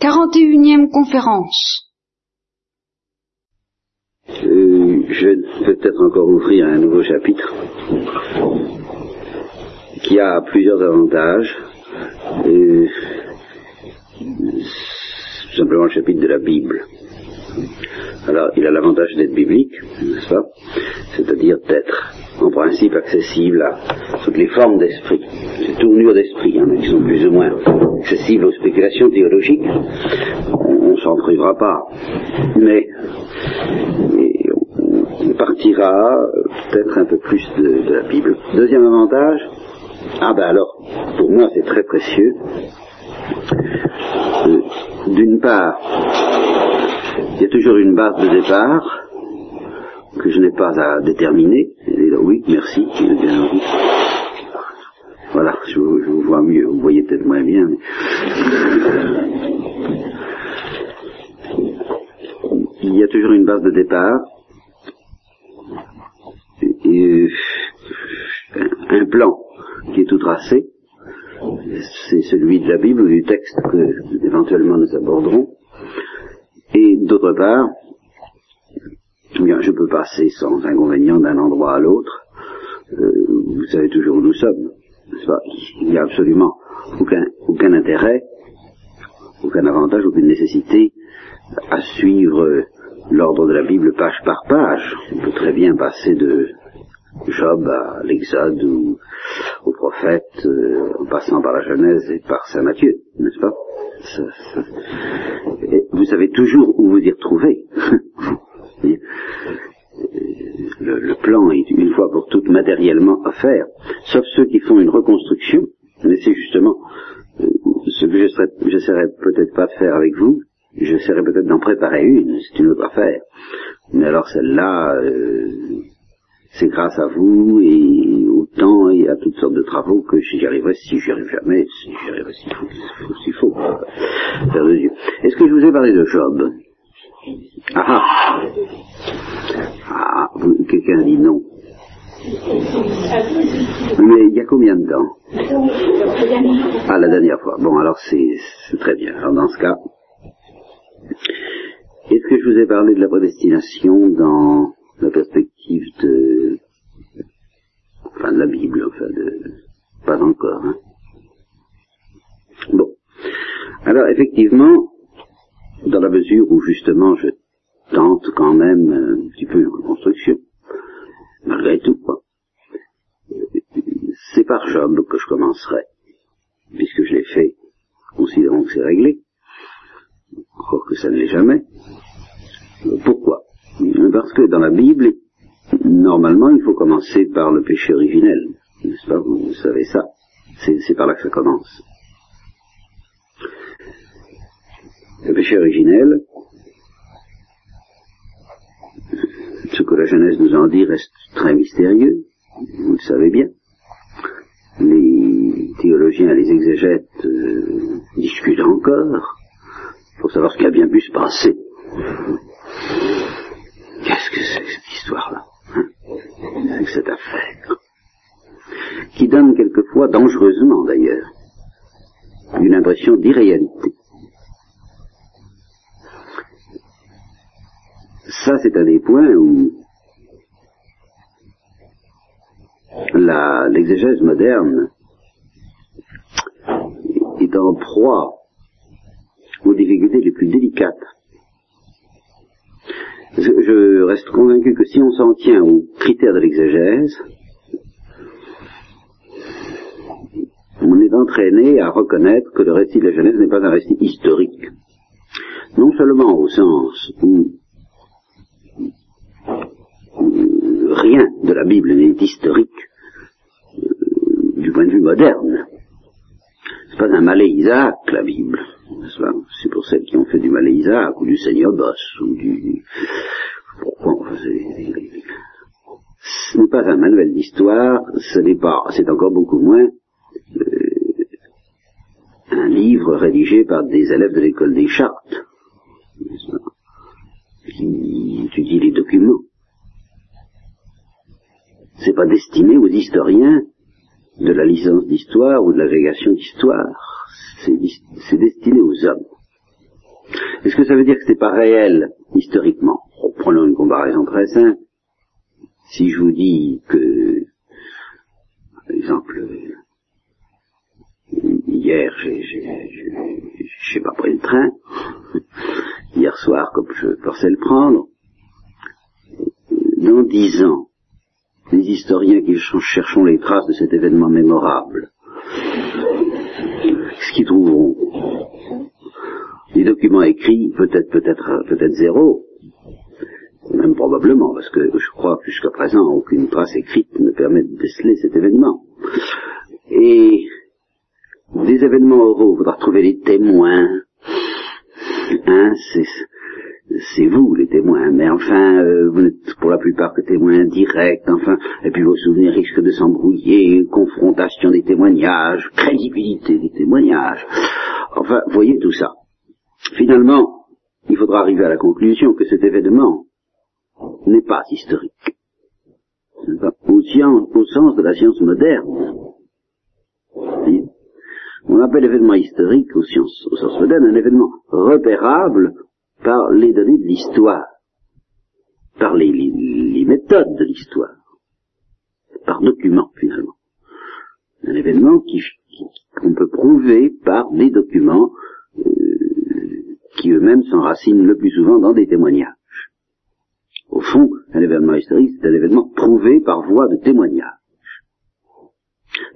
41e conférence. Euh, je vais peut-être encore ouvrir un nouveau chapitre qui a plusieurs avantages. Euh, simplement le chapitre de la Bible. Alors, il a l'avantage d'être biblique, n'est-ce pas? C'est-à-dire d'être, en principe, accessible à toutes les formes d'esprit, ces tournures d'esprit, hein, qui sont plus ou moins accessibles aux spéculations théologiques. On, ne s'en privera pas. Mais on partira peut-être un peu plus de, de la Bible. Deuxième avantage, ah ben alors, pour moi c'est très précieux. Euh, d'une part, il y a toujours une base de départ que je n'ai pas à déterminer. oui, merci, Voilà, je vous, vois mieux, vous voyez peut-être moins bien. Il y a toujours une base de départ et un plan qui est tout tracé. C'est celui de la Bible ou du texte que éventuellement nous aborderons. Et d'autre part, bien, je peux passer sans inconvénient d'un endroit à l'autre. Euh, vous savez toujours où nous sommes. Il n'y a absolument aucun, aucun intérêt, aucun avantage, aucune nécessité à suivre l'ordre de la Bible page par page. On peut très bien passer de Job à l'Exode ou au prophète, euh, en passant par la Genèse et par Saint Matthieu, n'est-ce pas? Vous savez toujours où vous y retrouver. le, plan est une fois pour toutes matériellement à faire, sauf ceux qui font une reconstruction, mais c'est justement euh, ce que j'essaierai peut-être pas de faire avec vous, j'essaierai peut-être d'en préparer une, c'est une autre affaire. Mais alors celle-là, euh, c'est grâce à vous et au temps et à toutes sortes de travaux que j'y arriverai si j'y arrive jamais, si j'y arriverai faut, faire de Dieu. Est-ce que je vous ai parlé de Job? Ah ah, ah quelqu'un dit non. Mais il y a combien de temps? Ah, la dernière fois. Bon, alors c'est très bien. Alors dans ce cas, est-ce que je vous ai parlé de la prédestination dans la perspective de, enfin de la Bible, enfin de, pas encore. Hein? Bon. Alors effectivement, dans la mesure où justement je tente quand même un petit peu une reconstruction, malgré tout, quoi. C'est par Job que je commencerai, puisque je l'ai fait, considérons que c'est réglé, encore que ça ne l'est jamais. Pourquoi? Parce que dans la Bible, normalement, il faut commencer par le péché originel. N'est-ce pas? Vous, savez ça. C'est par là que ça commence. Le péché originel, ce que la Genèse nous en dit reste très mystérieux, vous le savez bien. Les théologiens et les exégètes euh, discutent encore pour savoir ce qui a bien pu se passer. Qu'est-ce que c'est cette histoire-là hein que cette affaire qui donne quelquefois, dangereusement d'ailleurs, une impression d'irréalité. Ça, c'est un des points où l'exégèse moderne est en proie aux difficultés les plus délicates je, reste convaincu que si on s'en tient aux critères de l'exégèse, on est entraîné à reconnaître que le récit de la Genèse n'est pas un récit historique. Non seulement au sens où rien de la Bible n'est historique euh, du point de vue moderne. C'est pas un malais Isaac, la Bible. C'est pour celles qui ont fait du malais Isaac, ou du Seigneur Boss, ou du... Pourquoi Ce n'est pas un manuel d'histoire, ce n'est pas, c'est encore beaucoup moins euh, un livre rédigé par des élèves de l'école des chartes, qui étudient les documents. C'est pas destiné aux historiens de la licence d'histoire ou de l'agrégation d'histoire c'est destiné aux hommes. Est-ce que ça veut dire que c'est pas réel historiquement? Prenons une comparaison très simple. Si je vous dis que, par exemple, hier, je sais pas pris le train, hier soir, comme je pensais le prendre, dans dix ans, les historiens qui cherchons les traces de cet événement mémorable, ce qu'ils trouveront Les documents écrits, peut-être, peut-être, peut-être zéro, même probablement, parce que je crois que jusqu'à présent, aucune trace écrite ne permet de déceler cet événement. Et des événements oraux, il faudra trouver les témoins. Hein, c'est vous les témoins, mais enfin, euh, vous n'êtes pour la plupart que témoins directs, enfin, et puis vos souvenirs risquent de s'embrouiller, confrontation des témoignages, crédibilité des témoignages, enfin, voyez tout ça. Finalement, il faudra arriver à la conclusion que cet événement n'est pas historique. Au, au sens de la science moderne. On appelle l'événement historique au, au sens moderne un événement repérable par les données de l'histoire, par les, méthodes de l'histoire, par document finalement. Un événement qu'on peut prouver par des documents euh, qui eux-mêmes s'enracinent le plus souvent dans des témoignages. Au fond, un événement historique, c'est un événement prouvé par voie de témoignage.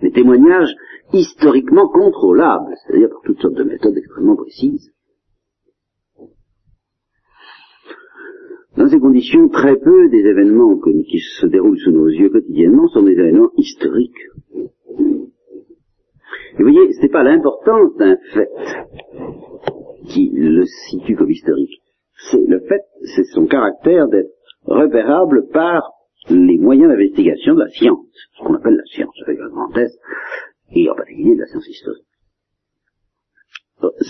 Des témoignages historiquement contrôlables, c'est-à-dire par toutes sortes de méthodes extrêmement précises. Dans ces conditions, très peu des événements qui se déroulent sous nos yeux quotidiennement sont des événements historiques. Et vous voyez, ce n'est pas l'importance d'un fait qui le situe comme historique. C'est le fait, c'est son caractère d'être repérable par les moyens d'investigation de la science, ce qu'on appelle la science avec un grand S, et en particulier de la science historique.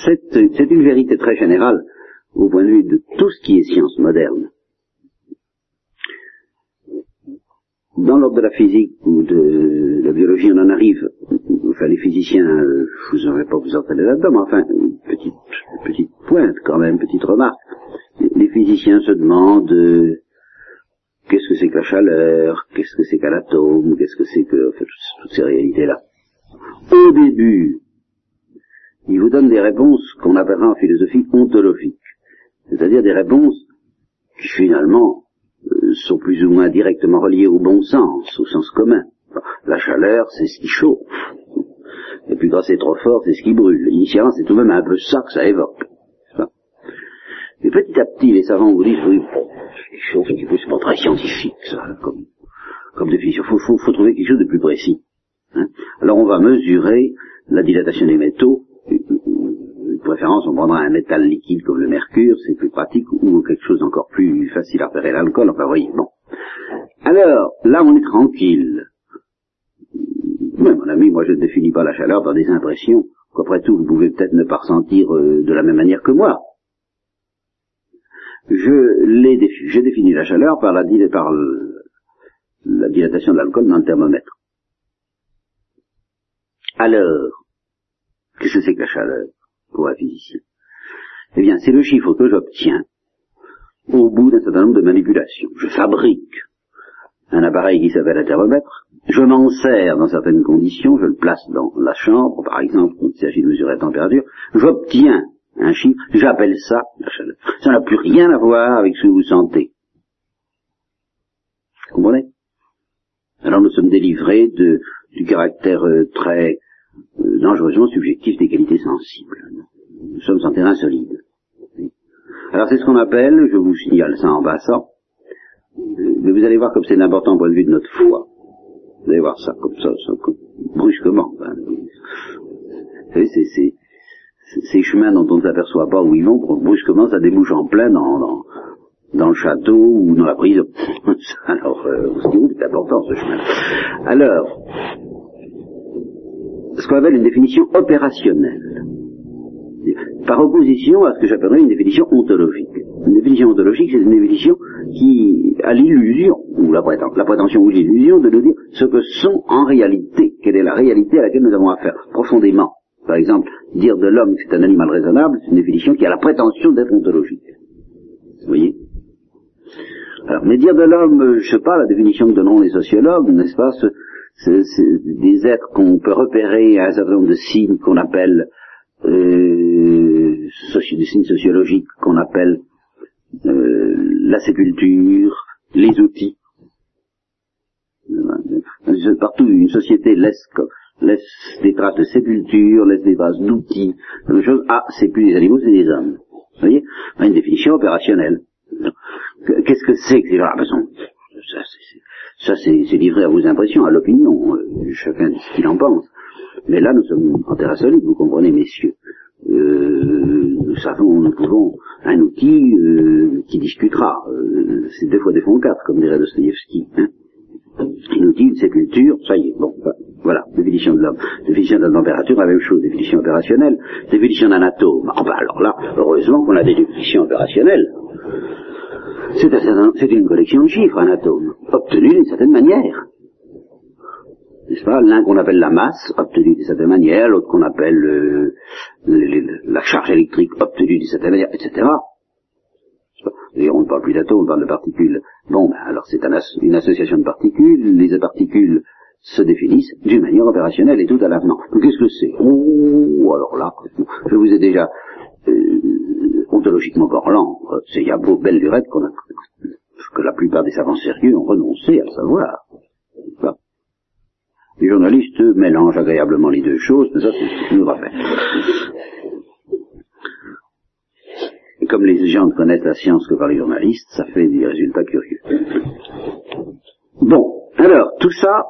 C'est une vérité très générale au point de vue de tout ce qui est science moderne. Dans l'ordre de la physique ou de la biologie, on en arrive, enfin les physiciens, euh, vous aurais pas vous entendre là-dedans, mais enfin, petite, petite pointe quand même, petite remarque. Les physiciens se demandent euh, qu'est-ce que c'est que la chaleur, qu'est-ce que c'est qu'un atome, qu'est-ce que c'est que, enfin, toutes ces réalités-là. Au début, ils vous donnent des réponses qu'on appellera en philosophie ontologiques, c'est-à-dire des réponses qui finalement sont plus ou moins directement reliés au bon sens, au sens commun. La chaleur, c'est ce qui chauffe. Et puis quand c'est trop fort, c'est ce qui brûle. Initialement, c'est tout de même un peu ça que ça évoque. Et petit à petit, les savants vous disent, oui, bon, chauffe petit peu, c'est pas très scientifique, ça, comme, comme définition. Il faut, faut, trouver quelque chose de plus précis. Hein. Alors on va mesurer la dilatation des métaux préférence, on prendra un métal liquide comme le mercure, c'est plus pratique, ou quelque chose encore plus facile à repérer l'alcool, enfin voyez, bon. Alors, là on est tranquille. Mais mon ami, moi je ne définis pas la chaleur par des impressions, qu'après tout vous pouvez peut-être ne pas ressentir euh, de la même manière que moi. Je l'ai j'ai défini la chaleur par la, par la dilatation de l'alcool dans le thermomètre. Alors, qu'est-ce que c'est que la chaleur? Physicien Eh bien, c'est le chiffre que j'obtiens au bout d'un certain nombre de manipulations. Je fabrique un appareil qui s'appelle un thermomètre, je m'en sers dans certaines conditions, je le place dans la chambre, par exemple, quand il s'agit de mesurer la température, j'obtiens un chiffre, j'appelle ça la chaleur. Ça n'a plus rien à voir avec ce que vous sentez. Vous comprenez? Alors nous sommes délivrés de, du caractère euh, très euh, dangereusement subjectif des qualités sensibles. Nous sommes en terrain solide. Alors c'est ce qu'on appelle, je vous signale ça en passant, mais vous allez voir comme c'est important au point de vue de notre foi. Vous allez voir ça comme ça, brusquement. Vous c'est, ces chemins dont on ne s'aperçoit pas où ils vont, brusquement ça débouche en plein dans, dans, le château ou dans la prison. Alors, euh, c'est important ce chemin. Alors, ce qu'on appelle une définition opérationnelle, par opposition à ce que j'appellerais une définition ontologique. Une définition ontologique, c'est une définition qui a l'illusion, ou la, prétention ou l'illusion de nous dire ce que sont en réalité, quelle est la réalité à laquelle nous avons affaire, profondément, Par exemple, dire de l'homme que c'est un animal raisonnable, c'est une définition qui a la prétention d'être ontologique. Vous voyez? Alors, mais dire de l'homme, je sais pas, la définition que donnent les sociologues, n'est-ce pas, c'est des êtres qu'on peut repérer à un certain nombre de signes qu'on appelle euh, des signes sociologiques qu'on appelle euh, la sépulture, les outils. Partout, une société laisse, laisse des traces de sépulture, laisse des traces d'outils, quelque chose. Ah, c'est plus des animaux, c'est des hommes. Vous voyez? Une définition opérationnelle. Qu'est-ce que c'est que ces gens-là Ça, c'est livré à vos impressions, à l'opinion. Euh, chacun ce qu'il en pense. Mais là, nous sommes en solide, vous comprenez, messieurs. Euh, nous savons, nous pouvons, un outil euh, qui discutera. Euh, c'est deux fois des fonds quatre, comme dirait Dostoevsky. Hein un outil, une sépulture, ça y est, bon, voilà, définition de l'homme. Définition de la température, la même chose, définition opérationnelle, définition d'un atome. Ah ben alors là, heureusement qu'on a des définitions opérationnelles. C'est une collection de chiffres, un atome, obtenu d'une certaine manière n'est-ce pas L'un qu'on appelle la masse, obtenue d'une certaine manière, l'autre qu'on appelle la charge électrique, obtenue d'une certaine manière, etc. D'ailleurs, on ne parle plus d'atomes, on parle de particules. Bon, ben, alors c'est une association de particules, les particules se définissent d'une manière opérationnelle et tout à l'avenant. Qu'est-ce que c'est? Oh, alors là, je vous ai déjà, euh, ontologiquement parlant, c'est il y beau qu'on a, que la plupart des savants sérieux ont renoncé à savoir. Les journalistes mélangent agréablement les deux choses, mais ça c'est une autre affaire. Et comme les gens ne connaissent la science que par les journalistes, ça fait des résultats curieux. Bon, alors, tout ça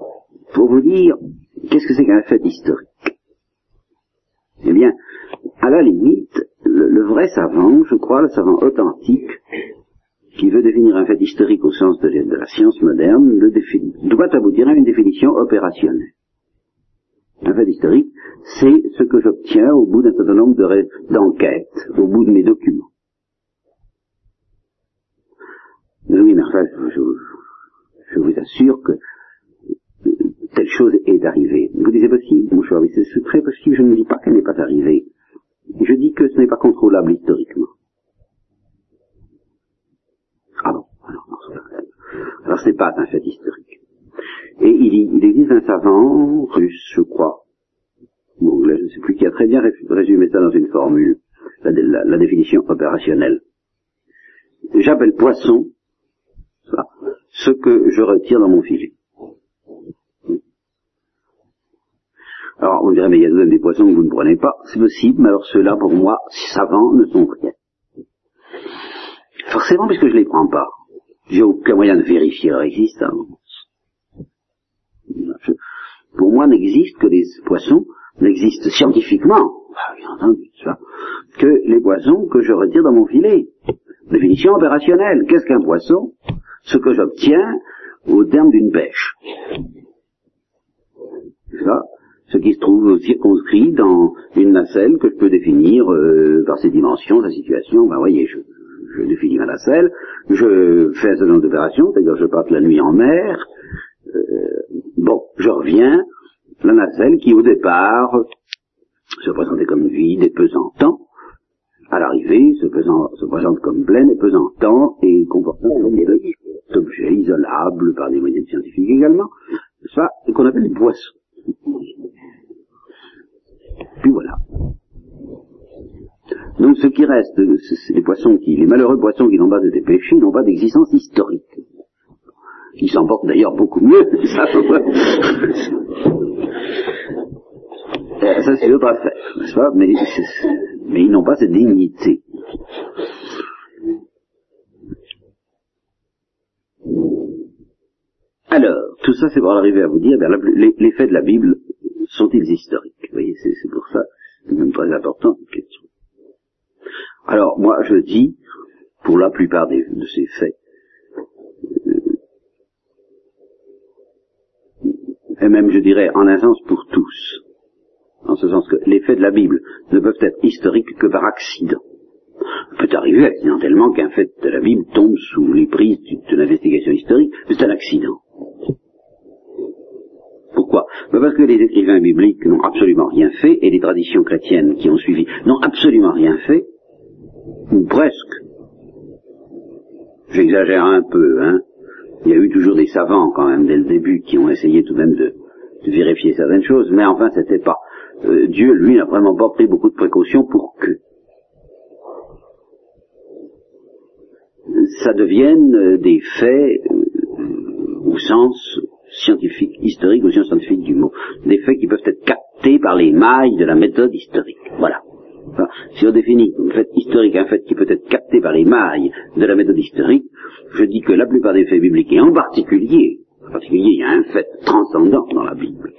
pour vous dire, qu'est-ce que c'est qu'un fait historique Eh bien, à la limite, le vrai savant, je crois, le savant authentique, qui veut définir un fait historique au sens de, la science moderne, doit aboutir à une définition opérationnelle. Un fait historique, c'est ce que j'obtiens au bout d'un certain nombre d'enquêtes, au bout de mes documents. Oui, mais enfin, je, je vous assure que euh, telle chose est arrivée. Vous disiez possible, mon cher, c'est très possible, je ne dis pas qu'elle n'est pas arrivée. Je dis que ce n'est pas contrôlable historiquement. Alors ce n'est pas un fait historique. Et il, existe un savant russe, je crois, bon, je ne sais plus, qui a très bien résumé ça dans une formule, la, définition opérationnelle. J'appelle poisson ce que je retire dans mon filet. Alors, on dirait, mais il y a des poissons que vous ne prenez pas. C'est possible, mais alors ceux-là, pour moi, savants, ne sont rien. Forcément, puisque je ne les prends pas j'ai aucun moyen de vérifier leur existence. pour moi, n'existe que les poissons, n'existent scientifiquement, bien entendu, que les poissons que je retire dans mon filet. Définition opérationnelle. Qu'est-ce qu'un poisson? Ce que j'obtiens au terme d'une pêche. Ça, ce qui se trouve circonscrit dans une nacelle que je peux définir euh, par ses dimensions, sa situation. Ben voyez, je, je définis ma nacelle, je fais un certain nombre d'opérations, c'est-à-dire je passe la nuit en mer, euh, bon, je reviens, la nacelle qui au départ se présentait comme vide et pesantant, à l'arrivée se, se, présente comme pleine et pesantant et comportant des objets isolables par des moyens scientifiques également, ça qu'on appelle les poissons. Puis voilà. Donc ce qui reste, les poissons qui, les malheureux poissons qui n'ont pas été pêchés n'ont pas d'existence historique. Ils s'en portent d'ailleurs beaucoup mieux, ça, euh, ça c'est autre affaire, n'est-ce pas? Mais, ils n'ont pas cette dignité. Alors, tout ça c'est pour arriver à vous dire, ben, les, les, faits de la Bible sont-ils historiques? Vous voyez, c'est pour ça, c'est même très important question. Alors, moi, je dis, pour la plupart de ces faits, euh, et même, je dirais, en un sens pour tous, en ce sens que les faits de la Bible ne peuvent être historiques que par accident. Il peut arriver accidentellement qu'un fait de la Bible tombe sous les prises d'une investigation historique, c'est un accident. Pourquoi? Ben Parce que les écrivains bibliques n'ont absolument rien fait et les traditions chrétiennes qui ont suivi n'ont absolument rien fait, ou presque. J'exagère un peu, hein. Il y a eu toujours des savants quand même dès le début qui ont essayé tout de même de, vérifier certaines choses, mais enfin c'était pas. Euh, Dieu, lui, n'a vraiment pas pris beaucoup de précautions pour que ça devienne euh, des faits euh, au sens scientifique, historique, au sens scientifique du mot. Des faits qui peuvent être captés par les mailles de la méthode historique. Voilà. Enfin, si on définit un fait historique un fait qui peut être capté par les mailles de la méthode historique, je dis que la plupart des faits bibliques, et en particulier, en particulier, il y a un fait transcendant dans la Bible,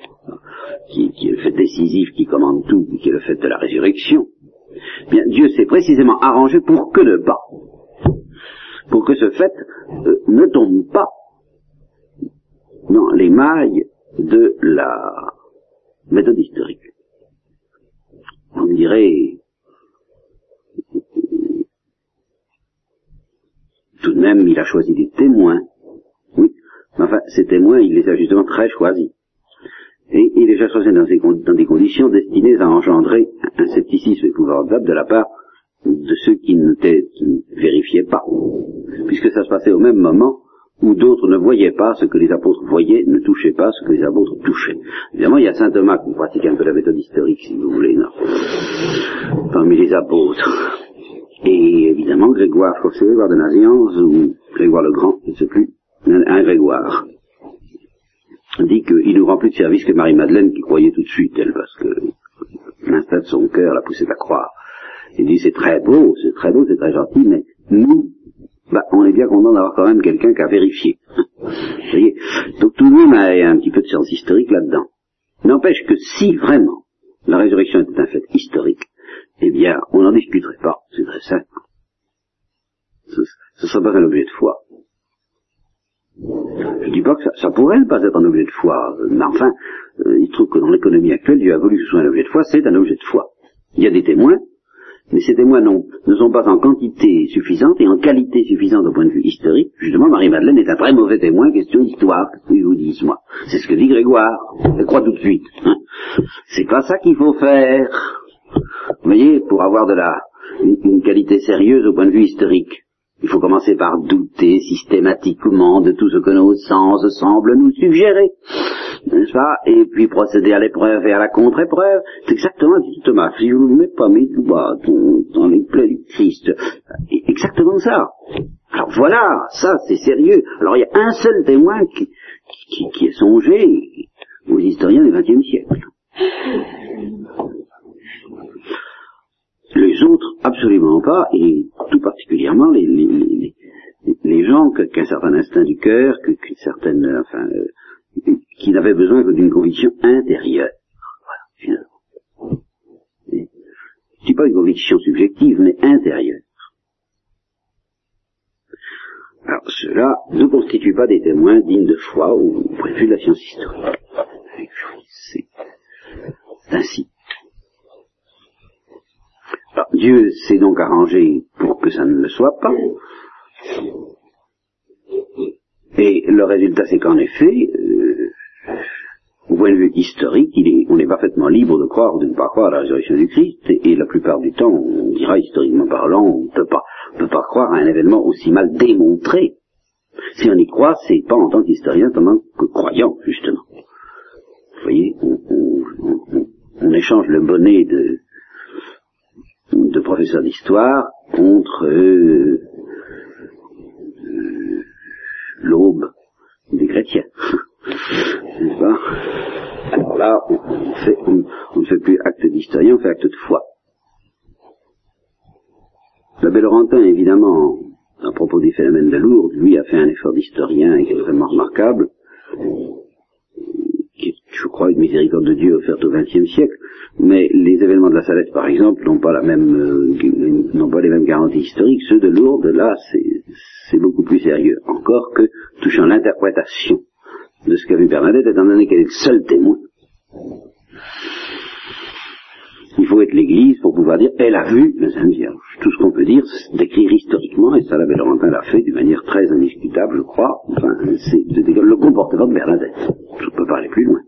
qui, qui est le fait décisif qui commande tout, qui est le fait de la résurrection. Bien, Dieu s'est précisément arrangé pour que ne pas, pour que ce fait euh, ne tombe pas dans les mailles de la méthode historique. On dirait tout de même il a choisi des témoins. Oui, enfin ces témoins il les a justement très choisis. Et il les a choisis dans, des, dans des conditions destinées à engendrer un scepticisme épouvantable de la part de ceux qui ne vérifiaient pas, puisque ça se passait au même moment où d'autres ne voyaient pas ce que les apôtres voyaient, ne touchaient pas ce que les apôtres touchaient. Évidemment, il y a saint Thomas qui pratique un peu la méthode historique, si vous voulez, non, parmi les apôtres. Et évidemment, Grégoire, Grégoire de Nazianze, ou Grégoire le Grand, je ne sais plus, un Grégoire, dit qu'il nous rend plus de service que Marie-Madeleine qui croyait tout de suite, elle, parce que l'instinct de son cœur l'a poussé à croire. Il dit c'est très beau, c'est très beau, c'est très gentil, mais nous, bah, on est bien content d'avoir quand même quelqu'un qui a vérifié. Vous voyez Donc tout le monde a un petit peu de science historique là-dedans. N'empêche que si vraiment la résurrection était un fait historique, eh bien, on n'en discuterait pas, c'est très simple. Ce ne serait pas un objet de foi. Je ne dis pas que ça, ça, pourrait ne pas être un objet de foi, mais enfin, euh, il trouve que dans l'économie actuelle, Dieu a voulu que ce soit un objet de foi, c'est un objet de foi. Il y a des témoins, mais ces témoins non, ne sont pas en quantité suffisante et en qualité suffisante au point de vue historique. Justement, Marie-Madeleine est un très mauvais témoin, question d'histoire, qu'est-ce vous dis, moi C'est ce que dit Grégoire, elle croit tout de suite. Hein. C'est pas ça qu'il faut faire. Vous voyez, pour avoir de la une, qualité sérieuse au point de vue historique. Il faut commencer par douter systématiquement de tout ce que nos sens semblent nous suggérer, n'est-ce pas? Et puis procéder à l'épreuve et à la contre-épreuve. C'est exactement dit Thomas. Si je ne mets pas mes doigts dans les plaies du Christ, exactement ça. Alors voilà, ça c'est sérieux. Alors il y a un seul témoin qui, qui, qui est songé aux historiens du XXe siècle. Les autres, absolument pas, et tout particulièrement les, gens qu'un certain instinct du cœur, qu'une certaine, enfin, euh, qui n'avaient besoin que d'une conviction intérieure. Voilà, finalement. Dis pas une conviction subjective, mais intérieure. Alors, cela ne constitue pas des témoins dignes de foi au vue de la science historique. C'est ainsi. Alors, Dieu s'est donc arrangé pour que ça ne le soit pas. Et le résultat, c'est qu'en effet, euh, au point de vue historique, il est, on est parfaitement libre de croire ou de ne pas croire à la résurrection du Christ, et, la plupart du temps, on dira historiquement parlant, on ne peut pas, on peut pas croire à un événement aussi mal démontré. Si on y croit, c'est pas en tant qu'historien, tant que croyant, justement. Vous voyez, on, on, on, on échange le bonnet de professeur d'histoire contre euh, l'aube des chrétiens. Pas? Alors là, on, ne fait plus acte d'historien, on fait acte de foi. L'abbé Laurentin, évidemment, à propos des phénomènes de Lourdes, lui a fait un effort d'historien extrêmement remarquable, je crois, une miséricorde de Dieu offerte au XXe siècle, mais les événements de la Salette, par exemple, n'ont pas la même, euh, les mêmes garanties historiques. Ceux de Lourdes, là, c'est beaucoup plus sérieux. Encore que touchant l'interprétation de ce qu'a vu Bernadette, étant donné qu'elle est le seul témoin. Il faut être l'Église pour pouvoir dire, elle a vu la Sainte Vierge. Tout ce qu'on peut dire, c'est d'écrire historiquement, et ça, l'abbé Laurentin l'a fait d'une manière très indiscutable, je crois. Enfin, c'est le comportement de Bernadette. Je ne peux pas aller plus loin.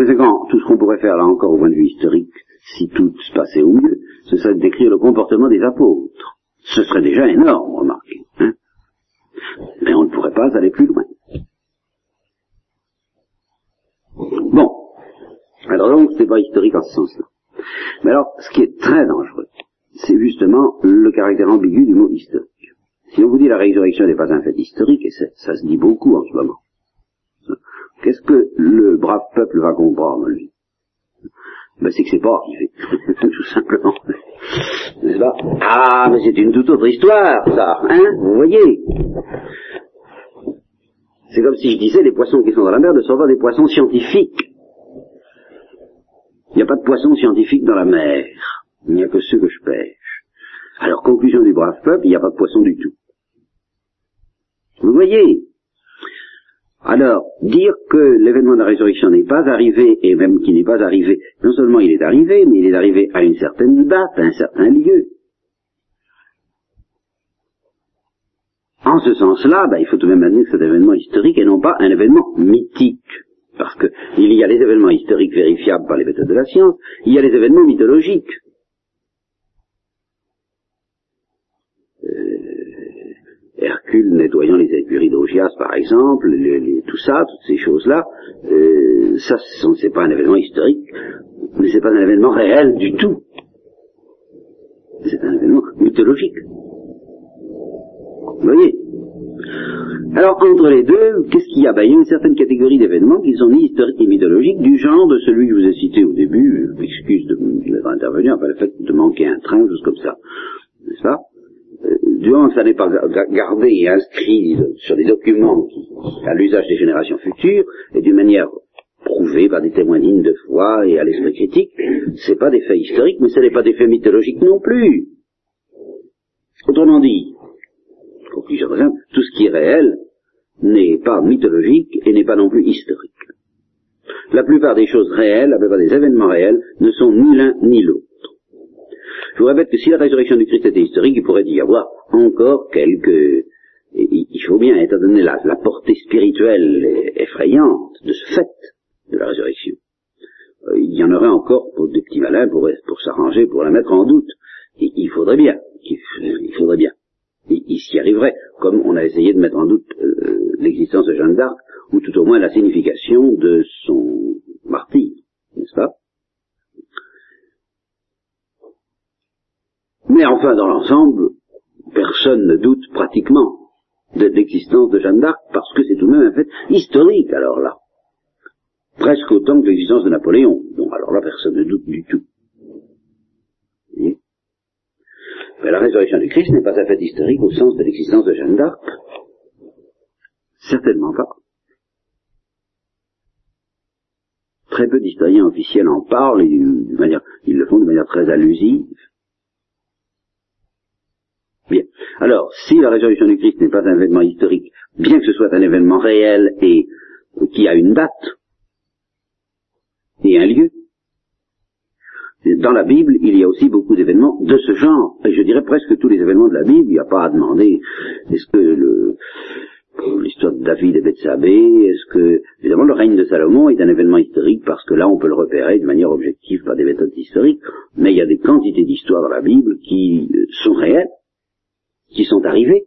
Conséquent, tout ce qu'on pourrait faire là encore au point de vue historique, si tout se passait au mieux, ce serait de décrire le comportement des apôtres. Ce serait déjà énorme, remarquez. Hein Mais on ne pourrait pas aller plus loin. Bon. Alors donc, c'est pas historique en ce sens-là. Mais alors, ce qui est très dangereux, c'est justement le caractère ambigu du mot historique. Si on vous dit la résurrection n'est pas un fait historique, et ça se dit beaucoup en ce moment, qu'est-ce que le brave peuple va comprendre, lui? Ben, c'est que c'est pas arrivé, tout simplement. N'est-ce pas? Ah, mais c'est une toute autre histoire, ça, hein? Vous voyez? C'est comme si je disais, les poissons qui sont dans la mer ne sont pas des poissons scientifiques. Il n'y a pas de poissons scientifiques dans la mer. Il n'y a que ceux que je pêche. Alors, conclusion du brave peuple, il n'y a pas de poisson du tout. Vous voyez? Alors, dire que l'événement de la résurrection n'est pas arrivé, et même qu'il n'est pas arrivé, non seulement il est arrivé, mais il est arrivé à une certaine date, à un certain lieu. En ce sens-là, ben, il faut tout de même admettre que cet événement historique et non pas un événement mythique. Parce qu'il y a les événements historiques vérifiables par les méthodes de la science, il y a les événements mythologiques. Hercule nettoyant les écuries d'Augias, par exemple, tout ça, toutes ces choses-là, euh, ça, c'est pas un événement historique, mais c'est pas un événement réel du tout. C'est un événement mythologique. Vous voyez? Alors, entre les deux, qu'est-ce qu'il y a? Ben, Il y a une certaine catégorie d'événements qui sont ni historiques ni mythologiques, du genre de celui que je vous ai cité au début, excuse de m'être intervenu, enfin le fait de manquer un train, juste comme ça. N'est-ce pas? Du ça n'est pas gardé et inscrit sur des documents à l'usage des générations futures, et d'une manière prouvée par des témoins dignes de foi et à l'esprit critique, c'est pas des faits historiques, mais ce n'est pas des faits mythologiques non plus. Autrement dit, conclusion simple, tout ce qui est réel n'est pas mythologique et n'est pas non plus historique. La plupart des choses réelles, la plupart des événements réels, ne sont ni l'un ni l'autre. Je vous répète que si la résurrection du Christ était historique, il pourrait y avoir encore quelques... Il faut bien, étant donné la, portée spirituelle effrayante de ce fait de la résurrection, euh, il y en aurait encore pour des petits malins pour, pour s'arranger, pour la mettre en doute. il faudrait bien, il, faudrait bien. Il, s'y arriverait, comme on a essayé de mettre en doute euh, l'existence de Jeanne d'Arc, ou tout au moins la signification de son martyr, n'est-ce pas? Mais enfin, dans l'ensemble, personne ne doute pratiquement de l'existence de Jeanne d'Arc, parce que c'est tout de même un fait historique, alors là. Presque autant que l'existence de Napoléon. Donc alors là, personne ne doute du tout. Mais la résurrection du Christ n'est pas un fait historique au sens de l'existence de Jeanne d'Arc. Certainement pas. Très peu d'historiens officiels en parlent, et ils le font de manière très allusive. Bien. Alors, si la résurrection du Christ n'est pas un événement historique, bien que ce soit un événement réel et qui a une date et un lieu, dans la Bible, il y a aussi beaucoup d'événements de ce genre. Et je dirais presque tous les événements de la Bible, il n'y a pas à demander est-ce que l'histoire de David et Bethsabée, est-ce que, évidemment, le règne de Salomon est un événement historique parce que là, on peut le repérer de manière objective par des méthodes historiques, mais il y a des quantités d'histoires dans la Bible qui sont réelles qui sont arrivés,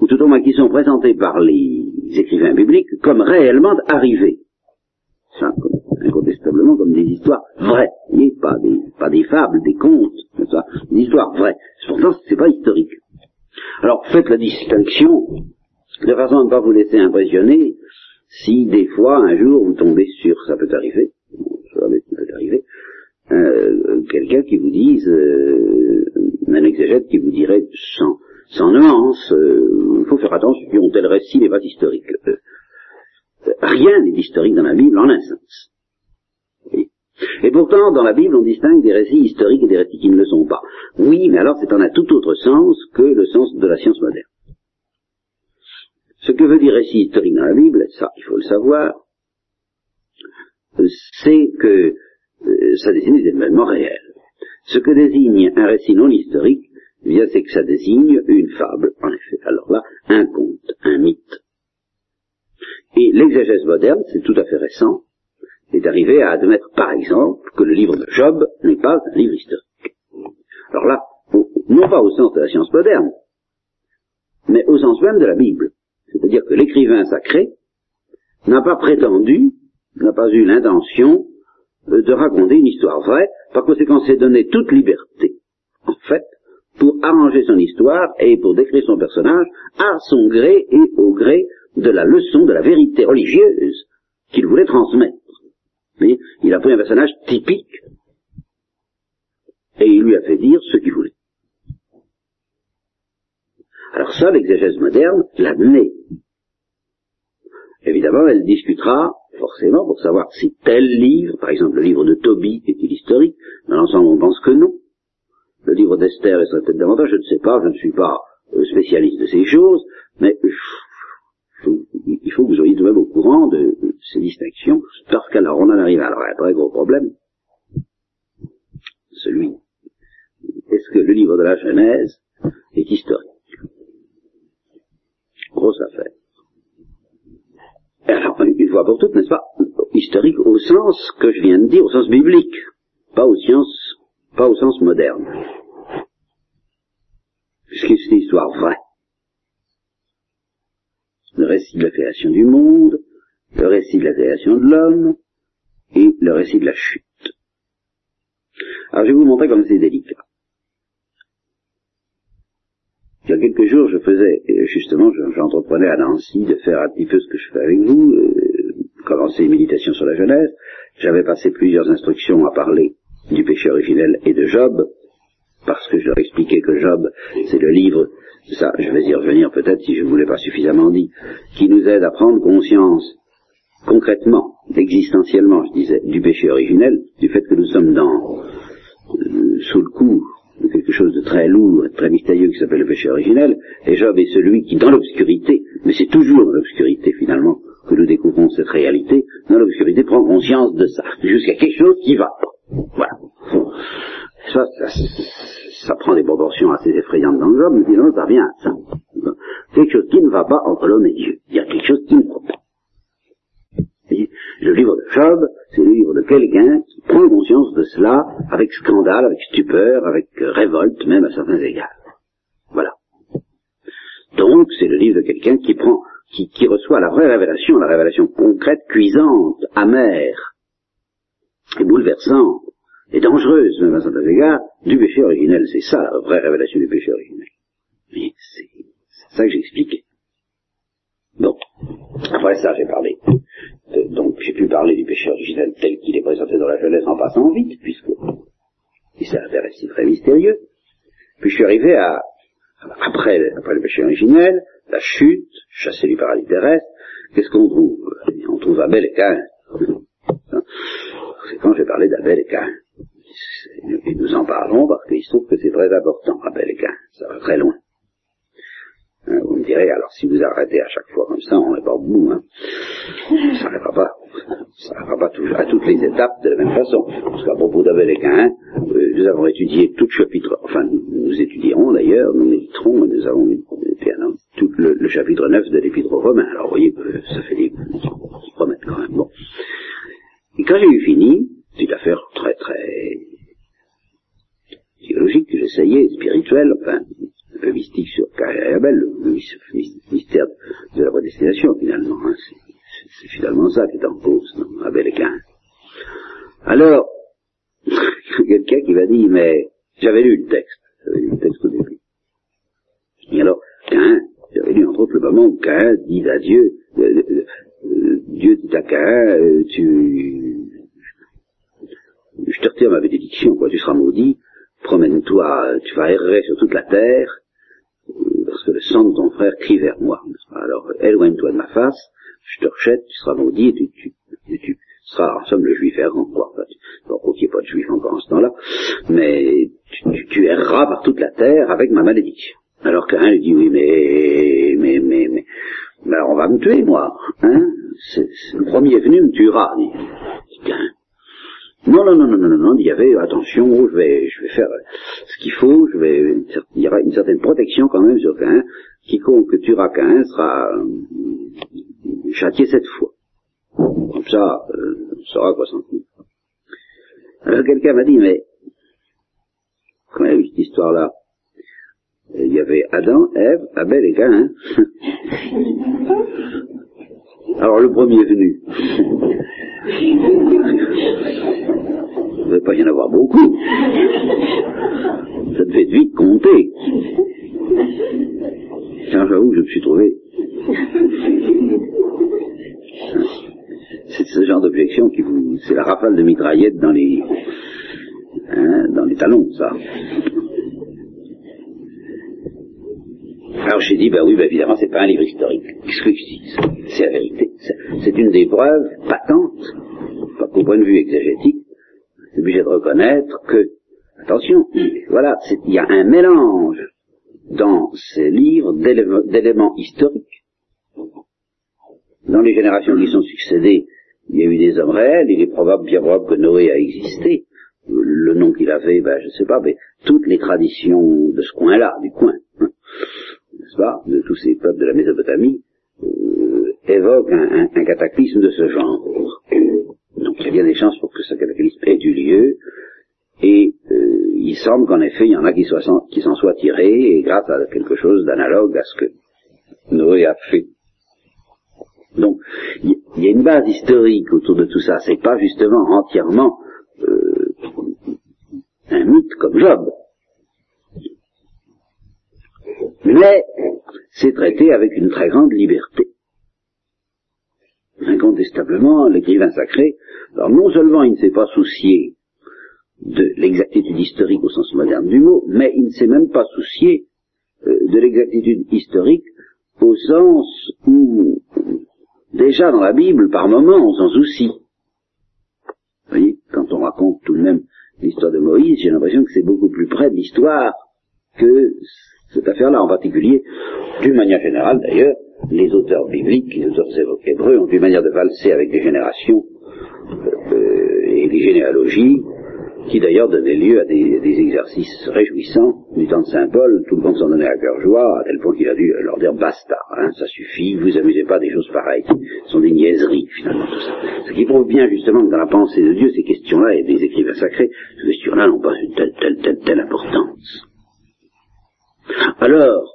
ou tout au moins qui sont présentés par les écrivains bibliques comme réellement arrivés. Ça, incontestablement comme des histoires vraies, pas des, pas des fables, des contes, ça, des histoires vraies. Pourtant, c'est pas historique. Alors, faites la distinction, de façon à ne pas vous laisser impressionner, si des fois, un jour, vous tombez sur, ça peut arriver, ça peut arriver, euh, quelqu'un qui vous dise, euh, un exégète qui vous dirait sans, sans nuance, euh, il faut faire attention, tel récit n'est pas historique. Euh, rien n'est historique dans la Bible en un sens. Et pourtant, dans la Bible, on distingue des récits historiques et des récits qui ne le sont pas. Oui, mais alors c'est en un tout autre sens que le sens de la science moderne. Ce que veut dire récit historique dans la Bible, ça, il faut le savoir, c'est que euh, ça désigne des événements réels. Ce que désigne un récit non historique, bien, c'est que ça désigne une fable, en effet. Alors là, un conte, un mythe. Et l'exégèse moderne, c'est tout à fait récent, est arrivé à admettre, par exemple, que le livre de Job n'est pas un livre historique. Alors là, non pas au sens de la science moderne, mais au sens même de la Bible. C'est-à-dire que l'écrivain sacré n'a pas prétendu, n'a pas eu l'intention euh, de raconter une histoire vraie, par conséquent c'est donner toute liberté, en fait, pour arranger son histoire et pour décrire son personnage à son gré et au gré de la leçon, de la vérité religieuse qu'il voulait transmettre. il a pris un personnage typique et il lui a fait dire ce qu'il voulait. Alors ça, l'exégèse moderne l'admet. Évidemment, elle discutera forcément pour savoir si tel livre, par exemple le livre de Tobie, est-il historique? Dans l'ensemble, on pense que non. Le livre d'Esther est peut-être davantage, je ne sais pas, je ne suis pas euh, spécialiste de ces choses, mais il faut que vous soyez tout de même au courant de ces distinctions, parce qu'alors on en arrive à un très gros problème. Celui, est-ce que le livre de la Genèse est historique? Grosse affaire. Alors, une fois pour toutes, n'est-ce pas, historique au sens que je viens de dire, au sens biblique, pas au sens, pas au sens moderne. Puisque c'est une histoire vraie. Le récit de la création du monde, le récit de la création de l'homme, et le récit de la chute. Alors je vais vous montrer comme c'est délicat. Il y a quelques jours, je faisais, justement, j'entreprenais à Nancy de faire un petit peu ce que je fais avec vous, euh, commencer une méditation sur la Genèse. J'avais passé plusieurs instructions à parler du péché originel et de Job, parce que je leur expliquais que Job, c'est le livre, ça, je vais y revenir peut-être si je ne vous l'ai pas suffisamment dit, qui nous aide à prendre conscience concrètement, existentiellement, je disais, du péché originel, du fait que nous sommes dans, euh, sous le coup de quelque chose de très lourd, très mystérieux qui s'appelle le péché originel, et Job est celui qui, dans l'obscurité, mais c'est toujours dans l'obscurité finalement que nous découvrons cette réalité, dans l'obscurité prend conscience de ça, jusqu'à quelque chose qui va. Voilà. Ça, ça, ça, prend des proportions assez effrayantes dans le Job, mais sinon ça vient à ça. Quelque chose qui ne va pas entre l'homme et Dieu. Il y a quelque chose qui ne va pas. Le livre de Job, c'est le livre de quelqu'un qui prend conscience de cela avec scandale, avec stupeur, avec révolte, même à certains égards. Voilà. Donc, c'est le livre de quelqu'un qui prend, qui, qui reçoit la vraie révélation, la révélation concrète, cuisante, amère, et bouleversante, et dangereuse, même à certains égards, du péché originel. C'est ça, la vraie révélation du péché originel. Mais c'est ça que j'ai expliqué. Bon. Après ça, j'ai parlé. donc, j'ai pu parler du péché originel tel qu'il est présenté dans la Genèse en passant vite, puisque c'est un récit très mystérieux. Puis je suis arrivé à, après, après le péché originel, la chute, chassé du paradis terrestre, qu'est-ce qu'on trouve? On trouve Abel et Cain. C'est quand j'ai parlé d'Abel et Cain. Et nous en parlons parce qu'il se trouve que c'est très important, et Cain. Ça va très loin. Hein, vous me direz, alors si vous arrêtez à chaque fois comme ça, on n'est pas au bout. Hein. Ça n'arrivera pas. Ça n'arrivera pas à toutes les étapes de la même façon. Parce qu'à propos d'Abel euh, nous avons étudié tout le chapitre, enfin nous étudierons d'ailleurs, nous méditerons, nous avons tout le, chapitre 9 de l'épître aux Romains. Alors vous voyez que ça fait des promènes quand même. Bon. Et quand j'ai eu fini, c'est une affaire très très théologique que j'essayais, spirituelle, enfin, le mystique sur Caïn le mystère de la prédestination finalement. Hein. C'est finalement ça qui est en cause, non Abel et Cain. Alors, quelqu'un qui va dire, mais j'avais lu le texte, j'avais lu le texte au début. Et alors, Cain, j'avais lu entre autres le moment où Cain dit à Dieu, euh, euh, euh, Dieu dit à Cain, tu, quoi, tu seras maudit, promène-toi, tu vas errer sur toute la terre, parce que le sang de ton frère crie vers moi. Alors éloigne-toi de ma face, je te rejette, tu seras maudit et tu, tu, seras en somme le juif errant, quoi. Bon, ok, pas de juif encore en ce temps-là, mais tu, tu, erreras par toute la terre avec ma malédiction. Alors qu'un lui dit oui, mais, mais, mais, mais, mais on va me tuer, moi, hein? le premier venu me tuera, dit. Non, non, non, non, non, non, il y avait, attention, je vais, je vais faire ce qu'il faut, je vais, il y aura une certaine protection quand même sur Cain. Quiconque tuera Cain sera euh, châtié cette fois. Comme ça, euh, saura quoi s'en Alors quelqu'un m'a dit, mais a eu cette histoire-là? Il y avait Adam, Ève, Abel et Cain. Alors le premier venu. Il ne devait pas y en avoir beaucoup. Ça devait vite compter. Tiens, j'avoue je me suis trouvé. C'est ce genre d'objection qui vous. C'est la rafale de mitraillette dans les. Hein, dans les talons, ça. Alors j'ai dit, ben oui, ben évidemment, c'est pas un livre historique. Qu'est-ce que je dis C'est la vérité. C'est une des preuves patentes, pas qu'au point de vue exégétique, c'est obligé de reconnaître que, attention, voilà, il y a un mélange dans ces livres d'éléments historiques. Dans les générations qui sont succédées, il y a eu des hommes réels, il est probable, bien probable que Noé a existé. Le nom qu'il avait, ben, je ne sais pas, mais toutes les traditions de ce coin-là, du coin, hein, n'est-ce pas, de tous ces peuples de la Mésopotamie, euh, évoquent un, cataclysme de ce genre. Donc il y a bien des chances pour que ce cataclysme ait du lieu, et euh, il semble qu'en effet, il y en a qui s'en soient tirés, et grâce à quelque chose d'analogue à ce que Noé a fait. Donc, il y, a une base historique autour de tout ça. C'est pas justement entièrement euh, un mythe comme Job. Mais c'est traité avec une très grande liberté. Incontestablement, l'écrivain sacré, alors non seulement il ne s'est pas soucié de l'exactitude historique au sens moderne du mot, mais il ne s'est même pas soucié euh, de l'exactitude historique au sens où déjà dans la Bible, par moments, on s'en soucie. Vous voyez, quand on raconte tout de même l'histoire de Moïse, j'ai l'impression que c'est beaucoup plus près de l'histoire que cette affaire-là en particulier, d'une manière générale d'ailleurs, les auteurs bibliques, les auteurs hébreux ont une manière de valser avec les générations euh, et les généalogies qui d'ailleurs donnait lieu à des, exercices réjouissants du temps de Saint Paul, tout le monde s'en donnait à cœur joie, à tel point qu'il a dû leur dire basta, hein, ça suffit, vous amusez pas des choses pareilles, ce sont des niaiseries finalement tout ça. Ce qui prouve bien justement que dans la pensée de Dieu, ces questions-là, et des écrivains sacrés, ces questions-là n'ont pas une telle, telle, telle, telle importance. Alors,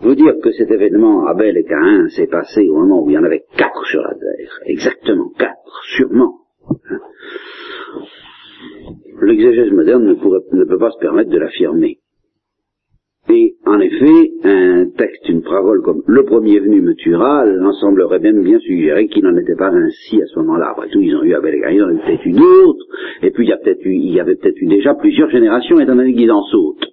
vous dire que cet événement Abel et Caïn s'est passé au moment où il y en avait quatre sur la terre, exactement quatre, sûrement. L'exégèse moderne ne, pourrait, ne peut pas se permettre de l'affirmer. Et en effet, un texte, une parole comme le premier venu me tuera, l'en semblerait même bien suggérer qu'il n'en était pas ainsi à ce moment-là. Après tout, ils ont eu Abel et ils en avaient peut-être une autre, et puis il y, a peut-être eu, il y avait peut-être eu déjà plusieurs générations étant donné qu'ils en sautent.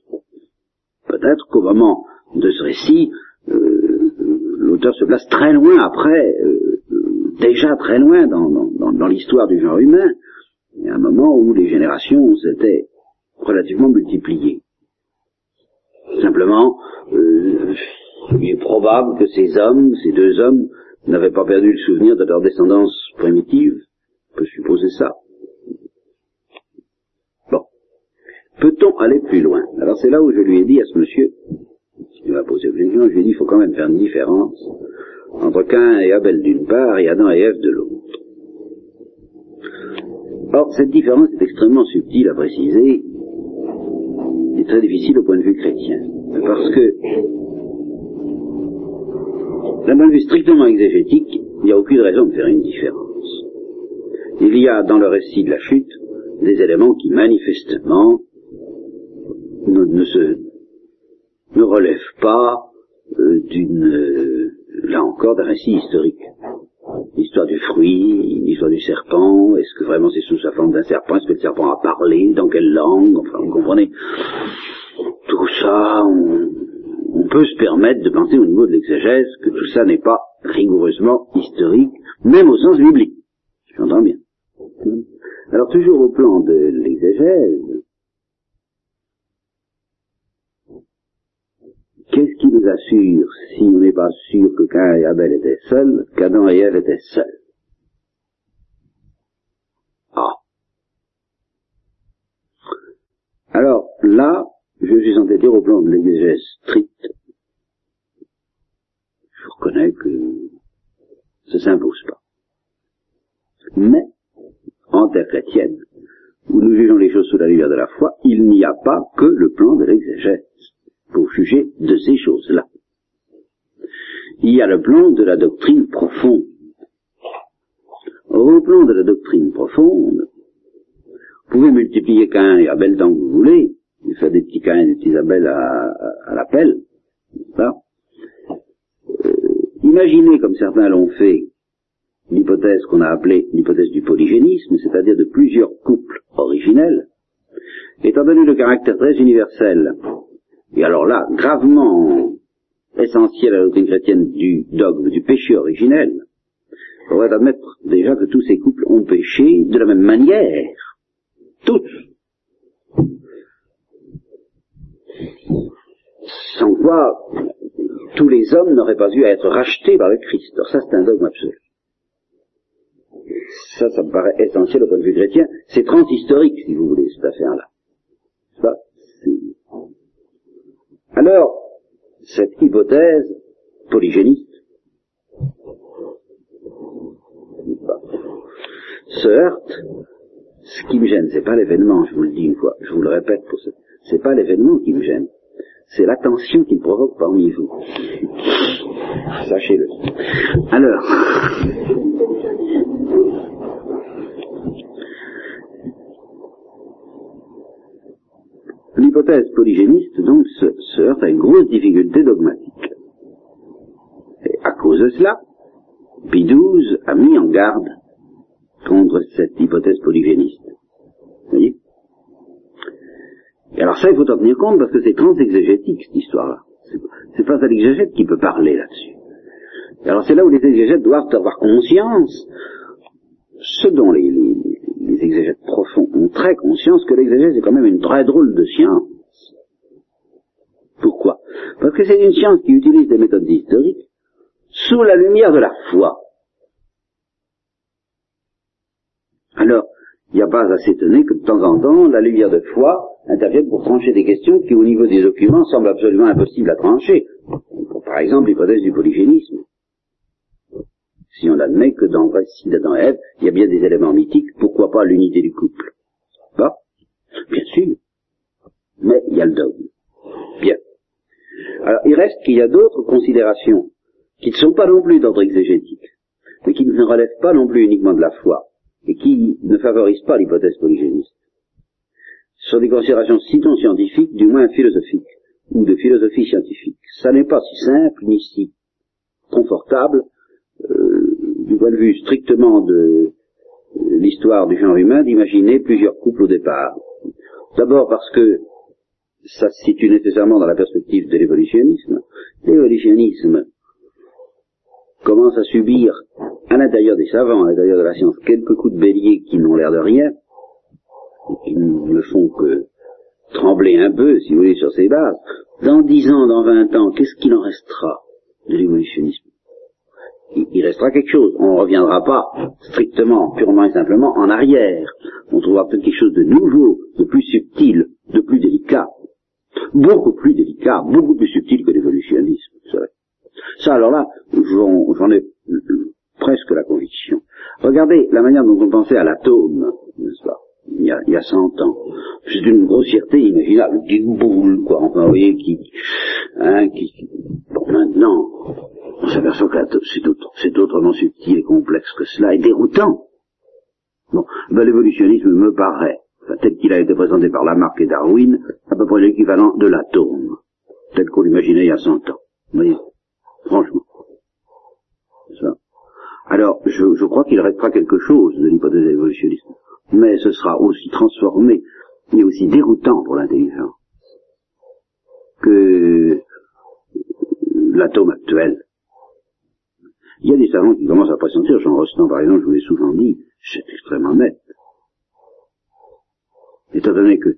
Peut-être qu'au moment de ce récit, euh, l'auteur se place très loin après, euh, déjà très loin dans, dans, dans l'histoire du genre humain, a un moment où les générations s'étaient relativement multipliées. Simplement, euh, il est probable que ces hommes, ces deux hommes, n'avaient pas perdu le souvenir de leur descendance primitive. On peut supposer ça. Bon. Peut-on aller plus loin? Alors c'est là où je lui ai dit à ce monsieur, il m'a posé une question, je lui ai dit, il faut quand même faire une différence entre Cain et Abel d'une part et Adam et Ève de l'autre. Or, cette différence est extrêmement subtile à préciser et très difficile au point de vue chrétien. Parce que, d'un point de vue strictement exégétique, il n'y a aucune raison de faire une différence. Il y a dans le récit de la chute des éléments qui manifestement ne, ne se ne relèvent pas euh, d'une euh, là encore d'un récit historique l'histoire du fruit, l'histoire du serpent, est-ce que vraiment c'est sous sa forme d'un serpent, est-ce que le serpent a parlé, dans quelle langue, enfin vous comprenez. Tout ça, on, peut se permettre de penser au niveau de l'exégèse que tout ça n'est pas rigoureusement historique, même au sens biblique. J'entends bien. Alors toujours au plan de l'exégèse, Qu'est-ce qui nous assure, si on n'est pas sûr que Cain et Abel étaient seuls, qu'Adam et Ève étaient seuls? Ah. Alors là, je suis entêté au plan de l'exégèse stricte. Je reconnais que ça s'impose pas. Mais, en terre chrétienne, où nous jugeons les choses sous la lumière de la foi, il n'y a pas que le plan de l'exégèse pour juger de ces choses-là. Il y a le plan de la doctrine profonde. Au plan de la doctrine profonde, vous pouvez multiplier Cain et Abel tant que vous voulez, faire des petits Cain et des petits Abel à, à, l'appel, euh, imaginez, comme certains l'ont fait, l'hypothèse qu'on a appelée l'hypothèse du polygénisme, c'est-à-dire de plusieurs couples originels, étant donné le caractère très universel, et alors là, gravement essentiel à la doctrine chrétienne du dogme du péché originel, on pourrait admettre déjà que tous ces couples ont péché de la même manière. Tous. Sans quoi tous les hommes n'auraient pas eu à être rachetés par le Christ. Alors ça, c'est un dogme absolu. Ça, ça me paraît essentiel au point de vue chrétien. C'est transhistorique, si vous voulez, cette affaire-là. Ça, Alors, cette hypothèse polygéniste se heurte. Ce qui me gêne, c'est pas l'événement, je vous le dis une fois, je vous le répète pour ce, c'est pas l'événement qui me gêne, c'est l'attention qu'il provoque parmi vous. Sachez-le. Alors, l'hypothèse polygéniste donc se, heurte à une grosse difficulté dogmatique. Et à cause de cela, Pie XII a mis en garde contre cette hypothèse polygéniste. Vous voyez? Et alors ça, il faut en tenir compte parce que c'est transexégétique, cette histoire-là. C'est pas l'exégète qui peut parler là-dessus. Alors c'est là où les exégètes doivent avoir conscience, ce dont les, les exégètes profonds ont très conscience que l'exégèse est quand même une très drôle de science. Pourquoi? Parce que c'est une science qui utilise des méthodes historiques sous la lumière de la foi. Alors, il n'y a pas à s'étonner que de temps en temps, la lumière de foi intervienne pour trancher des questions qui, au niveau des documents, semblent absolument impossibles à trancher. Par exemple, l'hypothèse du polygénisme. Si on admet que dans le récit d'Adam et Ève, il y a bien des éléments mythiques, pourquoi pas l'unité du couple? Pas Bien sûr. Mais il y a le dogme. Bien. Alors, il reste qu'il y a d'autres considérations qui ne sont pas non plus d'ordre exégétique, mais qui ne relèvent pas non plus uniquement de la foi, et qui ne favorisent pas l'hypothèse polygéniste. Ce sont des considérations sinon scientifiques, du moins philosophiques, ou de philosophie scientifique. Ça n'est pas si simple ni si confortable, euh, du point de vue strictement de euh, l'histoire du genre humain, d'imaginer plusieurs couples au départ. D'abord parce que ça se situe nécessairement dans la perspective de l'évolutionnisme. L'évolutionnisme commence à subir à l'intérieur des savants, à l'intérieur de la science, quelques coups de bélier qui n'ont l'air de rien, qui ne font que trembler un peu, si vous voulez, sur ses bases. Dans dix ans, dans vingt ans, qu'est-ce qu'il en restera de l'évolutionnisme? Il, restera quelque chose. On ne reviendra pas strictement, purement et simplement en arrière. On trouvera peut-être quelque chose de nouveau, de plus subtil, de plus délicat. Beaucoup plus délicat, beaucoup plus subtil que l'évolutionnisme. Ça, alors là, j'en ai presque la conviction. Regardez la manière dont on pensait à l'atome, n'est-ce pas il y, a, il y a 100 ans. C'est une grossièreté imaginable, une boule, quoi, enfin, vous voyez, qui, hein, qui, bon, maintenant, on s'aperçoit que c'est, autrement subtil et complexe que cela, et déroutant. Bon, ben, l'évolutionnisme me paraît, tel qu'il a été présenté par Lamarck et Darwin, à peu près l'équivalent de l'atome, tel qu'on l'imaginait il y a 100 ans. Vous voyez Franchement. Ça. Alors, je, je crois qu'il restera quelque chose de l'hypothèse évolutionniste, mais ce sera aussi transformé et aussi déroutant pour l'intelligence que l'atome actuel. Il y a des savants qui commencent à pressentir, Jean Rostand par exemple, je vous l'ai souvent dit, c'est extrêmement net. Étant donné que euh,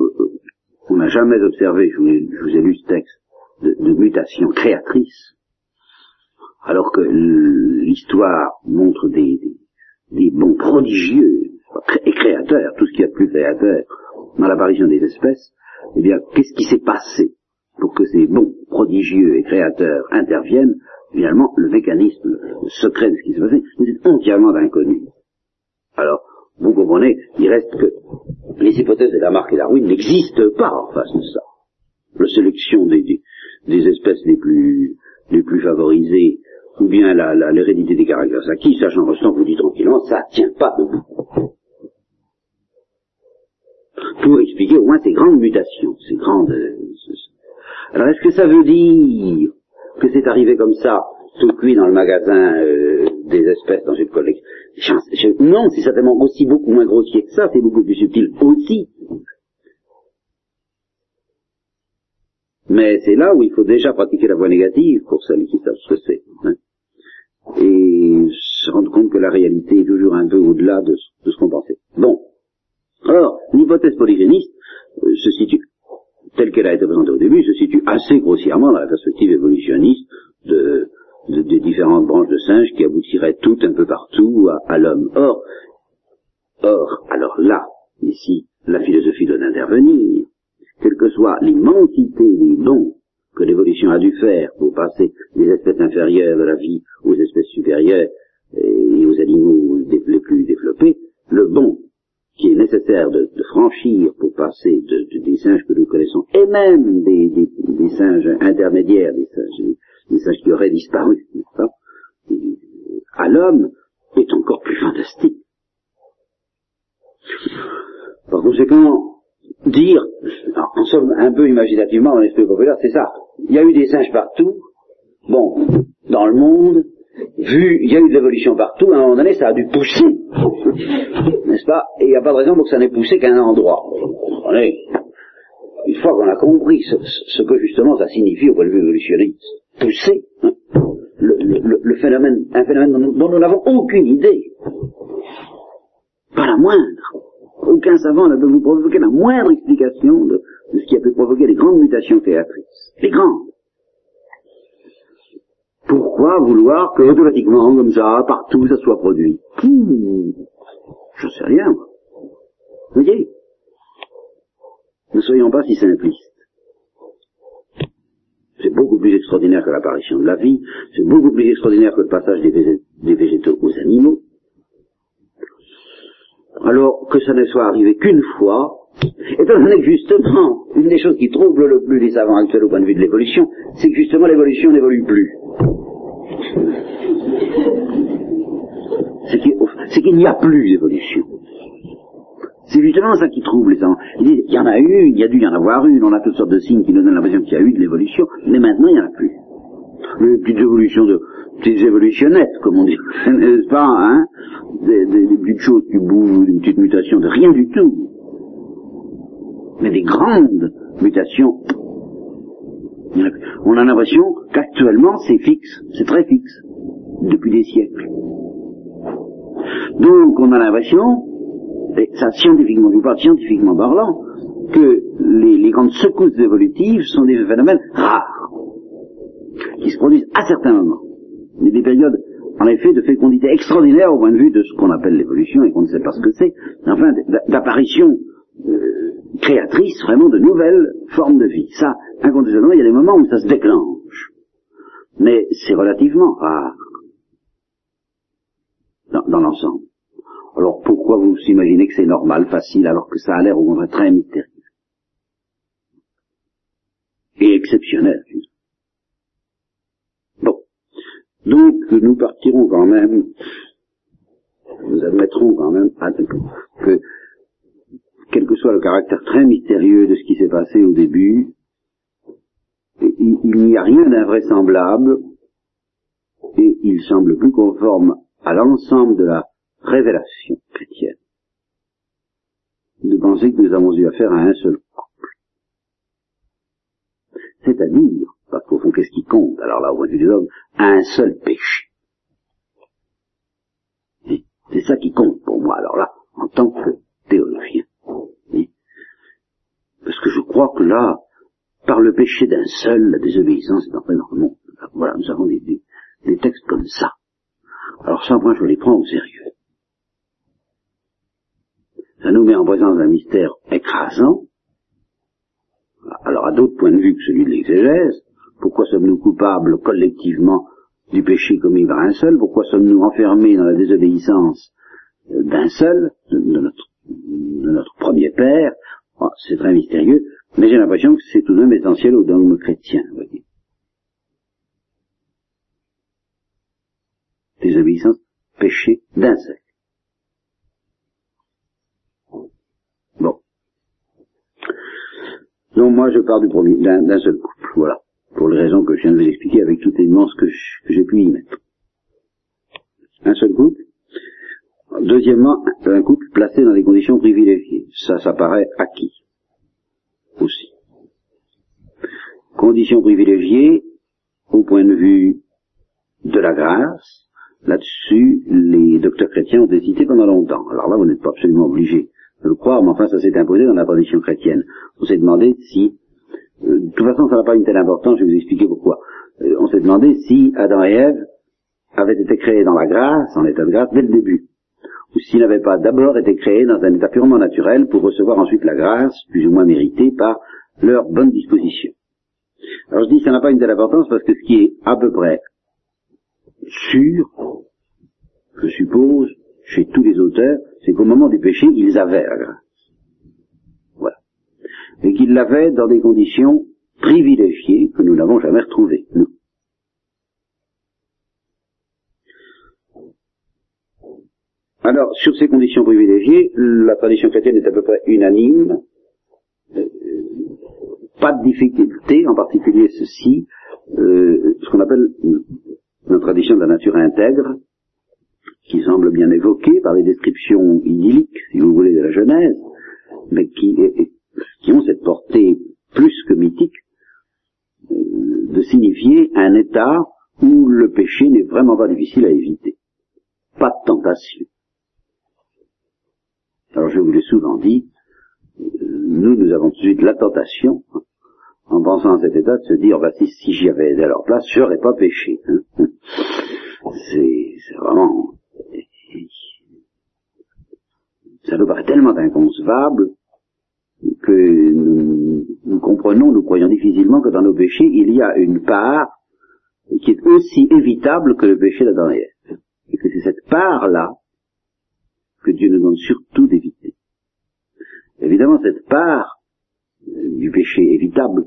euh, on n'a jamais observé, je vous, ai, lu ce texte, de, de mutation créatrice, alors que l'histoire montre des, des, bons prodigieux et créateurs, tout ce qui est plus créateur dans l'apparition des espèces, eh bien, qu'est-ce qui s'est passé pour que ces bons prodigieux et créateurs interviennent Finalement, le mécanisme secret de ce qui s'est passé nous est entièrement inconnu. Alors, vous comprenez, il reste que les hypothèses de Lamarck et Darwin n'existent pas en face de ça. La sélection des, des, des espèces les plus, les plus favorisées, ou bien l'hérédité des caractères acquis, ça j'en ressens, vous dit tranquillement, ça tient pas debout. Pour expliquer au moins ces grandes mutations, ces grandes... Euh, alors est-ce que ça veut dire que c'est arrivé comme ça, tout cuit dans le magasin euh, des espèces dans une collection Non, c'est certainement aussi beaucoup moins grossier que ça, c'est beaucoup plus subtil aussi. Mais c'est là où il faut déjà pratiquer la voie négative pour celles qui savent ce que c'est. Hein. Et se rendre compte que la réalité est toujours un peu au-delà de, ce qu'on pensait. Bon. Alors, l'hypothèse polygéniste euh, se situe, telle qu'elle a été présentée au début, se situe assez grossièrement dans la perspective évolutionniste de, des différentes branches de singes qui aboutiraient toutes un peu partout à, à l'homme. Or, or, alors là, ici, la philosophie doit intervenir quelle que soit l'immensité des dons que l'évolution a dû faire pour passer des espèces inférieures de la vie aux espèces supérieures et aux animaux les plus développés, le bon qui est nécessaire de, franchir pour passer des singes que nous connaissons, et même des, singes intermédiaires, des singes, des singes qui auraient disparu, pas, à l'homme, est encore plus fantastique. Par conséquent, dire, en somme un peu imaginativement dans l'esprit populaire, c'est ça. Il y a eu des singes partout, bon, dans le monde, vu, il y a eu de l'évolution partout, à un moment donné, ça a dû pousser, n'est-ce pas? Et il n'y a pas de raison pour que ça n'ait poussé qu'à un endroit. une fois qu'on a compris ce, que justement ça signifie au point de vue évolutionniste, pousser, hein, le, phénomène, un phénomène dont nous n'avons aucune idée, pas la moindre, aucun savant ne peut vous provoquer la moindre explication de, ce qui a pu provoquer les grandes mutations créatrices. Les grandes. Pourquoi vouloir que automatiquement, comme ça, partout, ça soit produit Je sais rien. Vous voyez Ne soyons pas si simplistes. C'est beaucoup plus extraordinaire que l'apparition de la vie, c'est beaucoup plus extraordinaire que le passage des végétaux aux animaux, alors que ça ne soit arrivé qu'une fois, étant donné que justement, une des choses qui trouble le plus les savants actuels au point de vue de l'évolution, c'est que justement l'évolution n'évolue plus. C'est qu'il n'y a plus d'évolution. C'est justement ça qui trouble les savants. Il y en a eu, il y a dû y en avoir une, on a toutes sortes de signes qui nous donnent l'impression qu'il y a eu de l'évolution, mais maintenant il n'y en a plus. Les petites évolutions de, petites évolutionnettes, comme on dit, n'est-ce pas, hein? Des, des, petites choses qui bougent, des petites mutations, de rien du tout. Mais des grandes mutations. On a l'impression qu'actuellement c'est fixe, c'est très fixe, depuis des siècles. Donc on a l'impression, et ça scientifiquement, je parle scientifiquement parlant, que les, les grandes secousses évolutives sont des phénomènes rares, qui se produisent à certains moments mais des périodes, en effet, de fécondité extraordinaire au point de vue de ce qu'on appelle l'évolution et qu'on ne sait pas ce que c'est, enfin, d'apparition euh, créatrice vraiment de nouvelles formes de vie. Ça, incontestablement, il y a des moments où ça se déclenche. Mais c'est relativement rare dans, dans l'ensemble. Alors pourquoi vous imaginez que c'est normal, facile, alors que ça a l'air au contraire très mystérieux et exceptionnel Donc nous partirons quand même, nous admettrons quand même que, quel que soit le caractère très mystérieux de ce qui s'est passé au début, il, n'y a rien d'invraisemblable et il semble plus conforme à l'ensemble de la révélation chrétienne de penser que nous avons eu affaire à un seul couple. C'est-à-dire parce qu'au fond, qu'est-ce qui compte Alors là, au point de vue des hommes, un seul péché. C'est ça qui compte pour moi, alors là, en tant que théologien. Parce que je crois que là, par le péché d'un seul, la désobéissance est entrée dans le monde. Voilà, nous avons des, textes comme ça. Alors ça, moi, je les prends au sérieux. Ça nous met en présence d'un mystère écrasant, alors à d'autres points de vue que celui de l'exégèse, pourquoi sommes-nous coupables collectivement du péché commis par un seul? Pourquoi sommes-nous enfermés dans la désobéissance d'un seul, de, notre, de, notre, premier père? Oh, c'est très mystérieux, mais j'ai l'impression que c'est tout de même essentiel au dogme chrétien. Voyez. Désobéissance, péché d'un seul. Bon. Donc moi je pars du premier, d'un seul couple, voilà. Pour les raisons que je viens de vous expliquer avec toute l'immense que j'ai pu y mettre. Un seul couple. Deuxièmement, un couple placé dans des conditions privilégiées. Ça, ça paraît acquis. Aussi. Conditions privilégiées, au point de vue de la grâce, là-dessus, les docteurs chrétiens ont hésité pendant longtemps. Alors là, vous n'êtes pas absolument obligé de le croire, mais enfin, ça s'est imposé dans la tradition chrétienne. On s'est demandé si, euh, de toute façon, ça n'a pas une telle importance, je vais vous expliquer pourquoi. Euh, on s'est demandé si Adam et Ève avaient été créés dans la grâce, en état de grâce, dès le début ou s'il n'avait pas d'abord été créé dans un état purement naturel pour recevoir ensuite la grâce, plus ou moins méritée, par leur bonne disposition. Alors je dis ça n'a pas une telle importance parce que ce qui est à peu près sûr, je suppose, chez tous les auteurs, c'est qu'au moment du péché, ils avaient la grâce. Voilà. Et qu'ils l'avaient dans des conditions privilégiées que nous n'avons jamais retrouvées, nous. Alors, sur ces conditions privilégiées, la tradition chrétienne est à peu près unanime. Euh, pas de difficulté, en particulier ceci, euh, ce qu'on appelle la tradition de la nature intègre, qui semble bien évoquée par des descriptions idylliques, si vous voulez, de la Genèse, mais qui, qui ont cette portée plus que mythique euh, de signifier un état où le péché n'est vraiment pas difficile à éviter. Pas de tentation. Alors je vous l'ai souvent dit, nous, nous avons tout de suite la tentation, en pensant à cet état, de se dire, bah, si, si j'y avais aidé à leur place, j'aurais pas péché. Hein. C'est, vraiment... Ça nous paraît tellement inconcevable que nous, nous, comprenons, nous croyons difficilement que dans nos péchés, il y a une part qui est aussi évitable que le péché d'Adam et Ève. Et que c'est cette part-là que Dieu nous demande surtout d'éviter. Évidemment, cette part euh, du péché évitable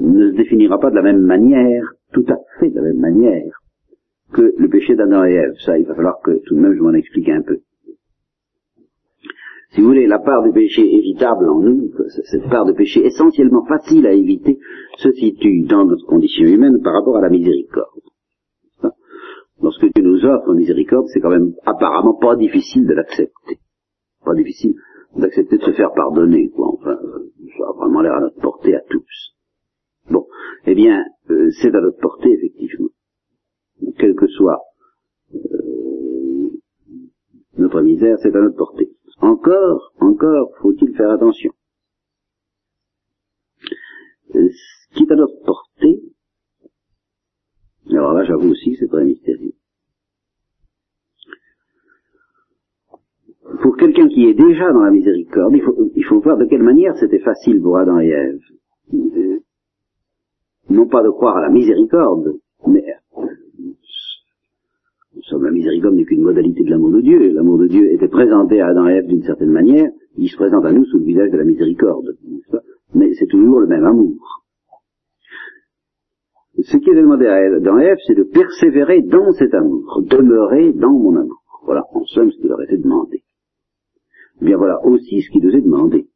ne se définira pas de la même manière, tout à fait de la même manière, que le péché d'Adam et Ève. Ça, il va falloir que tout de même je m'en explique un peu. Si vous voulez, la part du péché évitable en nous, cette part de péché essentiellement facile à éviter, se situe dans notre condition humaine par rapport à la miséricorde lorsque Dieu nous offre miséricorde, c'est quand même apparemment pas difficile de l'accepter. Pas difficile d'accepter de se faire pardonner, quoi. Enfin, ça a vraiment l'air à notre portée à tous. Bon, eh bien, euh, c'est à notre portée, effectivement. Quelle que soit euh, notre misère, c'est à notre portée. Encore, encore, faut-il faire attention. Euh, ce qui est à notre portée, alors là, j'avoue aussi c'est très mystérieux. Pour quelqu'un qui est déjà dans la miséricorde, il faut, il faut voir de quelle manière c'était facile pour Adam et Ève. Euh, non pas de croire à la miséricorde, mais la miséricorde n'est qu'une modalité de l'amour de Dieu. L'amour de Dieu était présenté à Adam et Ève d'une certaine manière, il se présente à nous sous le visage de la miséricorde. Mais c'est toujours le même amour ce qui est demandé à dans Ève, c'est de persévérer dans cet amour, demeurer dans mon amour. Voilà, en somme, ce qui leur était demandé. Bien voilà aussi ce qui nous est demandé.